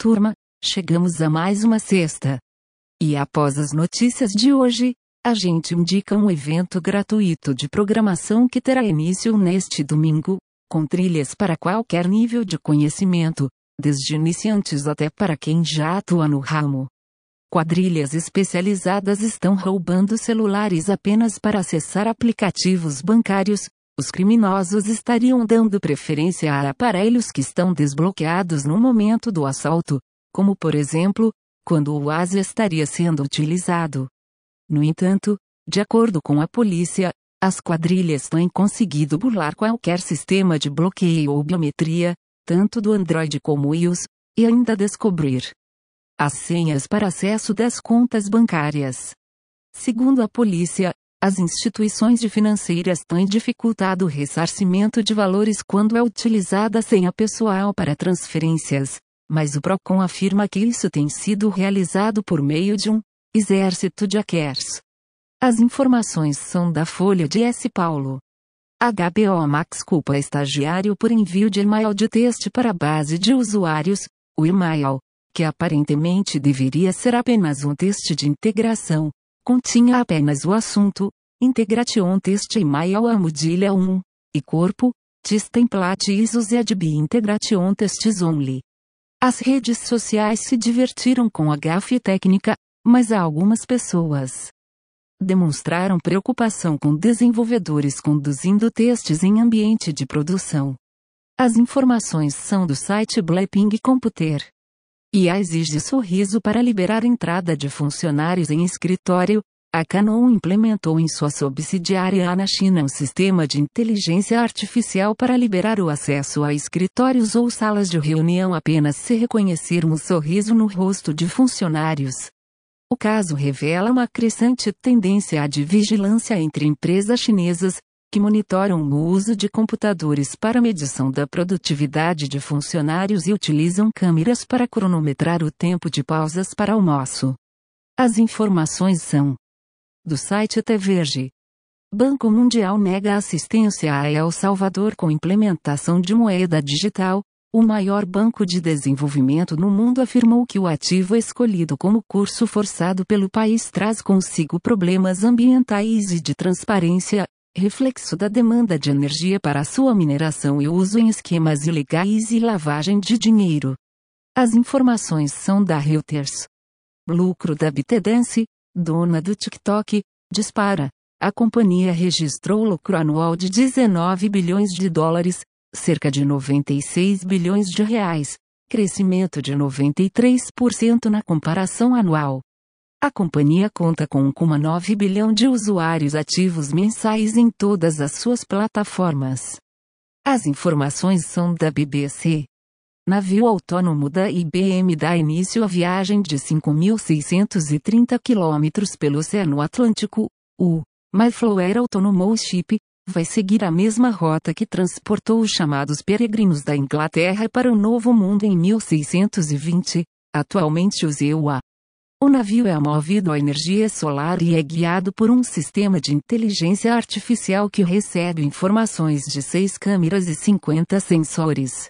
Turma, chegamos a mais uma sexta. E após as notícias de hoje, a gente indica um evento gratuito de programação que terá início neste domingo, com trilhas para qualquer nível de conhecimento, desde iniciantes até para quem já atua no ramo. Quadrilhas especializadas estão roubando celulares apenas para acessar aplicativos bancários, os criminosos estariam dando preferência a aparelhos que estão desbloqueados no momento do assalto, como por exemplo, quando o ASI estaria sendo utilizado. No entanto, de acordo com a polícia, as quadrilhas têm conseguido burlar qualquer sistema de bloqueio ou biometria, tanto do Android como iOS, e ainda descobrir as senhas para acesso das contas bancárias. Segundo a polícia, as instituições financeiras têm dificultado o ressarcimento de valores quando é utilizada senha pessoal para transferências, mas o Procon afirma que isso tem sido realizado por meio de um exército de hackers. As informações são da Folha de S. Paulo. HBO Max culpa estagiário por envio de e-mail de texto para a base de usuários, o e-mail, que aparentemente deveria ser apenas um teste de integração, continha apenas o assunto, Integration Test Email a Modilha 1, e corpo, Test Template ISOs EDB Integration Tests Only. As redes sociais se divertiram com a gafe técnica, mas algumas pessoas demonstraram preocupação com desenvolvedores conduzindo testes em ambiente de produção. As informações são do site Blapping Computer. IA exige sorriso para liberar entrada de funcionários em escritório. A Canon implementou em sua subsidiária na China um sistema de inteligência artificial para liberar o acesso a escritórios ou salas de reunião apenas se reconhecer um sorriso no rosto de funcionários. O caso revela uma crescente tendência de vigilância entre empresas chinesas, que monitoram o uso de computadores para medição da produtividade de funcionários e utilizam câmeras para cronometrar o tempo de pausas para almoço. As informações são do site TVerge. Banco Mundial nega assistência a El Salvador com implementação de moeda digital. O maior banco de desenvolvimento no mundo afirmou que o ativo escolhido como curso forçado pelo país traz consigo problemas ambientais e de transparência, reflexo da demanda de energia para sua mineração e uso em esquemas ilegais e lavagem de dinheiro. As informações são da Reuters. Lucro da ByteDance, dona do TikTok, dispara. A companhia registrou lucro anual de 19 bilhões de dólares, cerca de 96 bilhões de reais, crescimento de 93% na comparação anual. A companhia conta com 1,9 bilhão de usuários ativos mensais em todas as suas plataformas. As informações são da BBC. Navio autônomo da IBM dá início à viagem de 5.630 km pelo Oceano Atlântico. O Mayflower Autonomous Ship vai seguir a mesma rota que transportou os chamados peregrinos da Inglaterra para o Novo Mundo em 1620. Atualmente o EUA o navio é movido a energia solar e é guiado por um sistema de inteligência artificial que recebe informações de seis câmeras e 50 sensores.